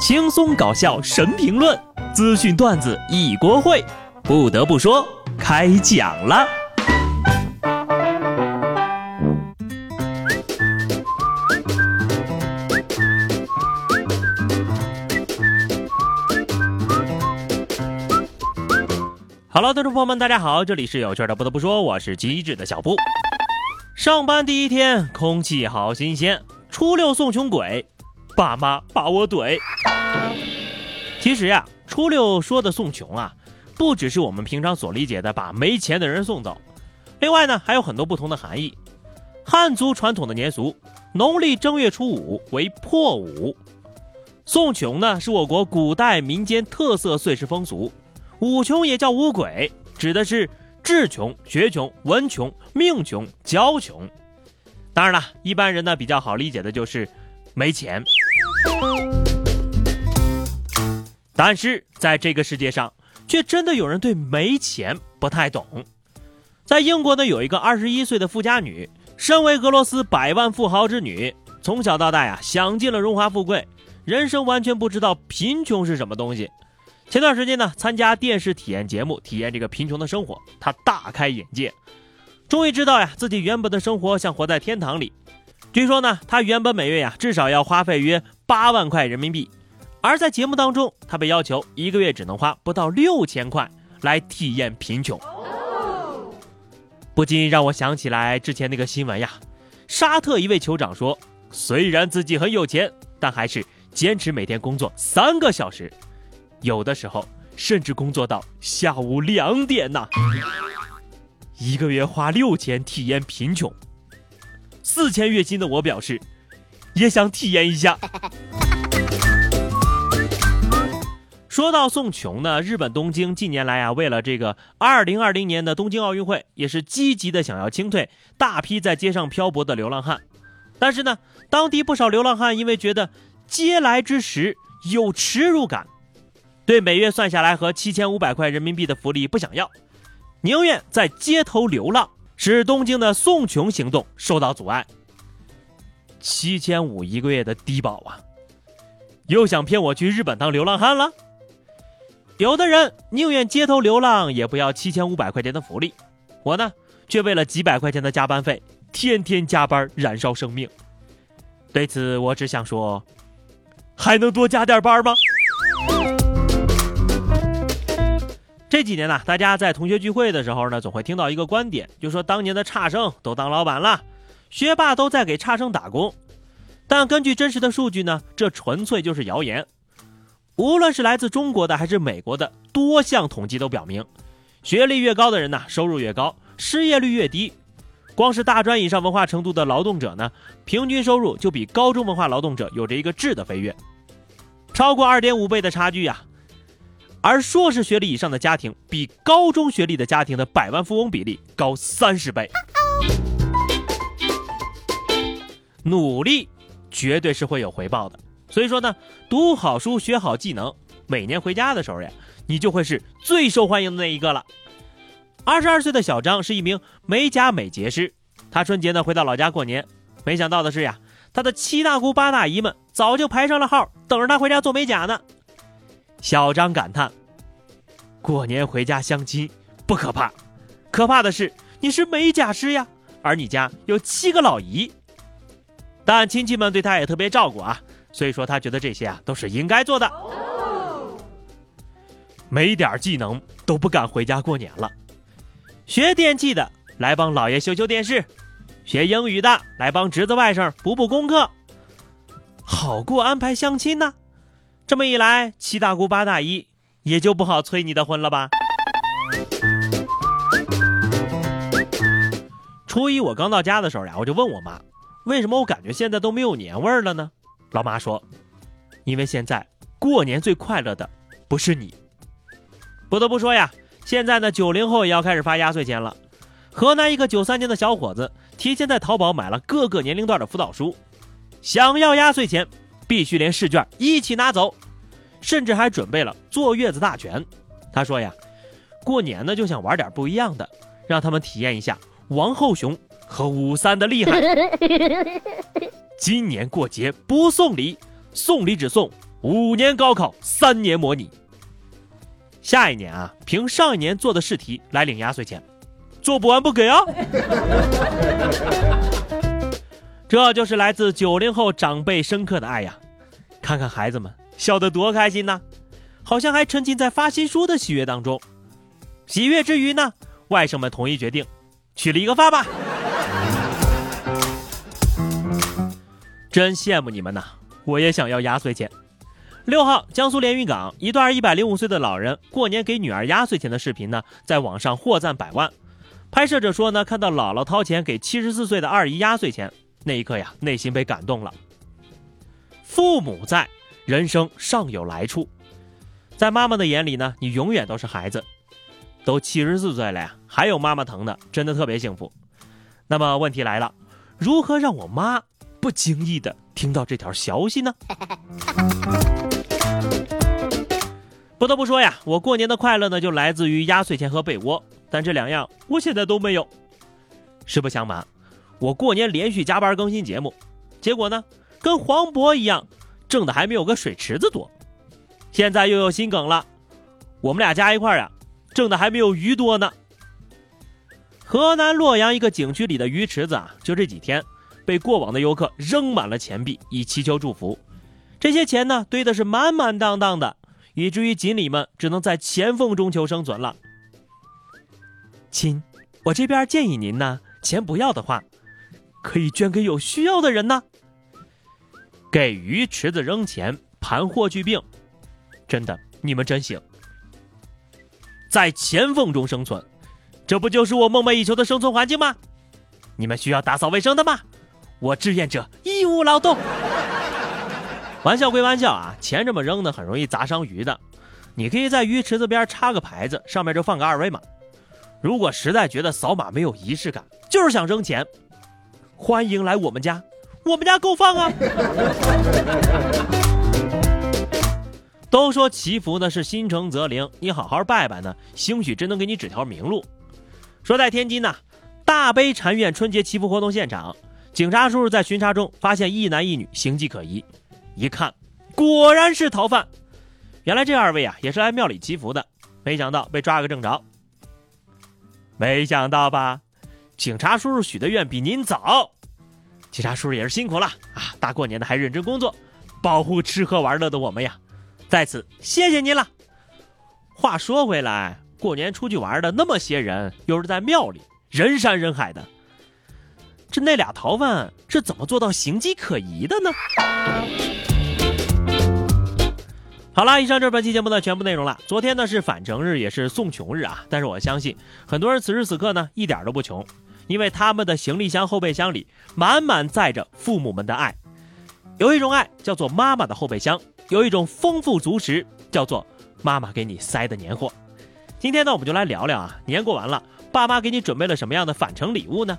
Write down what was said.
轻松搞笑神评论，资讯段子一锅烩。不得不说，开讲了。Hello，观众朋友们，大家好，这里是有趣的。不得不说，我是机智的小布。上班第一天，空气好新鲜。初六送穷鬼，爸妈把我怼。其实呀，初六说的送穷啊，不只是我们平常所理解的把没钱的人送走，另外呢，还有很多不同的含义。汉族传统的年俗，农历正月初五为破五。送穷呢，是我国古代民间特色岁时风俗。五穷也叫五鬼，指的是智穷、学穷、文穷、命穷、交穷。当然了，一般人呢比较好理解的就是没钱。但是在这个世界上，却真的有人对没钱不太懂。在英国呢，有一个二十一岁的富家女，身为俄罗斯百万富豪之女，从小到大呀，享尽了荣华富贵，人生完全不知道贫穷是什么东西。前段时间呢，参加电视体验节目，体验这个贫穷的生活，她大开眼界。终于知道呀，自己原本的生活像活在天堂里。据说呢，他原本每月呀至少要花费约八万块人民币，而在节目当中，他被要求一个月只能花不到六千块来体验贫穷，不禁让我想起来之前那个新闻呀。沙特一位酋长说，虽然自己很有钱，但还是坚持每天工作三个小时，有的时候甚至工作到下午两点呐。一个月花六千体验贫穷，四千月薪的我表示，也想体验一下。说到送穷呢，日本东京近年来啊，为了这个二零二零年的东京奥运会，也是积极的想要清退大批在街上漂泊的流浪汉。但是呢，当地不少流浪汉因为觉得嗟来之食有耻辱感，对每月算下来和七千五百块人民币的福利不想要。宁愿在街头流浪，使东京的送穷行动受到阻碍。七千五一个月的低保啊，又想骗我去日本当流浪汉了？有的人宁愿街头流浪，也不要七千五百块钱的福利。我呢，却为了几百块钱的加班费，天天加班燃烧生命。对此，我只想说，还能多加点班吗？这几年呢，大家在同学聚会的时候呢，总会听到一个观点，就说当年的差生都当老板了，学霸都在给差生打工。但根据真实的数据呢，这纯粹就是谣言。无论是来自中国的还是美国的多项统计都表明，学历越高的人呢，收入越高，失业率越低。光是大专以上文化程度的劳动者呢，平均收入就比高中文化劳动者有着一个质的飞跃，超过二点五倍的差距呀。而硕士学历以上的家庭比高中学历的家庭的百万富翁比例高三十倍。努力绝对是会有回报的，所以说呢，读好书学好技能，每年回家的时候呀，你就会是最受欢迎的那一个了。二十二岁的小张是一名美甲美睫师，他春节呢回到老家过年，没想到的是呀，他的七大姑八大姨们早就排上了号，等着他回家做美甲呢。小张感叹：“过年回家相亲不可怕，可怕的是你是美甲师呀，而你家有七个老姨。但亲戚们对他也特别照顾啊，所以说他觉得这些啊都是应该做的。没点技能都不敢回家过年了。学电器的来帮老爷修修电视，学英语的来帮侄子外甥补补功课，好过安排相亲呢。”这么一来，七大姑八大姨也就不好催你的婚了吧？初一我刚到家的时候呀，我就问我妈，为什么我感觉现在都没有年味儿了呢？老妈说，因为现在过年最快乐的不是你。不得不说呀，现在呢九零后也要开始发压岁钱了。河南一个九三年的小伙子提前在淘宝买了各个年龄段的辅导书，想要压岁钱。必须连试卷一起拿走，甚至还准备了坐月子大全。他说呀，过年呢就想玩点不一样的，让他们体验一下王后雄和武三的厉害。今年过节不送礼，送礼只送五年高考，三年模拟。下一年啊，凭上一年做的试题来领压岁钱，做不完不给啊！这就是来自九零后长辈深刻的爱呀！看看孩子们笑得多开心呐，好像还沉浸在发新书的喜悦当中。喜悦之余呢，外甥们统一决定，取了一个发吧。真羡慕你们呐，我也想要压岁钱。六号，江苏连云港一段一百零五岁的老人过年给女儿压岁钱的视频呢，在网上获赞百万。拍摄者说呢，看到姥姥掏钱给七十四岁的二姨压岁钱。那一刻呀，内心被感动了。父母在，人生尚有来处。在妈妈的眼里呢，你永远都是孩子。都七十四岁了呀，还有妈妈疼的，真的特别幸福。那么问题来了，如何让我妈不经意的听到这条消息呢？不得不说呀，我过年的快乐呢，就来自于压岁钱和被窝，但这两样我现在都没有。实不相瞒。我过年连续加班更新节目，结果呢，跟黄渤一样，挣的还没有个水池子多。现在又有新梗了，我们俩加一块呀，挣的还没有鱼多呢。河南洛阳一个景区里的鱼池子啊，就这几天被过往的游客扔满了钱币，以祈求祝福。这些钱呢，堆的是满满当当的，以至于锦鲤们只能在钱缝中求生存了。亲，我这边建议您呢，钱不要的话。可以捐给有需要的人呢。给鱼池子扔钱，盘霍去病，真的，你们真行。在钱缝中生存，这不就是我梦寐以求的生存环境吗？你们需要打扫卫生的吗？我志愿者义务劳动。玩笑归玩笑啊，钱这么扔呢，很容易砸伤鱼的。你可以在鱼池子边插个牌子，上面就放个二维码。如果实在觉得扫码没有仪式感，就是想扔钱。欢迎来我们家，我们家够放啊！都说祈福呢是心诚则灵，你好好拜拜呢，兴许真能给你指条明路。说在天津呢，大悲禅院春节祈福活动现场，警察叔叔在巡查中发现一男一女形迹可疑，一看果然是逃犯。原来这二位啊也是来庙里祈福的，没想到被抓个正着。没想到吧？警察叔叔许的愿比您早，警察叔叔也是辛苦了啊！大过年的还认真工作，保护吃喝玩乐的我们呀，在此谢谢您了。话说回来，过年出去玩的那么些人，又是在庙里，人山人海的，这那俩逃犯是怎么做到形迹可疑的呢？好了，以上就是本期节目的全部内容了。昨天呢是返程日，也是送穷日啊。但是我相信很多人此时此刻呢一点都不穷，因为他们的行李箱后备箱里满满载着父母们的爱。有一种爱叫做妈妈的后备箱，有一种丰富足食叫做妈妈给你塞的年货。今天呢我们就来聊聊啊，年过完了，爸妈给你准备了什么样的返程礼物呢？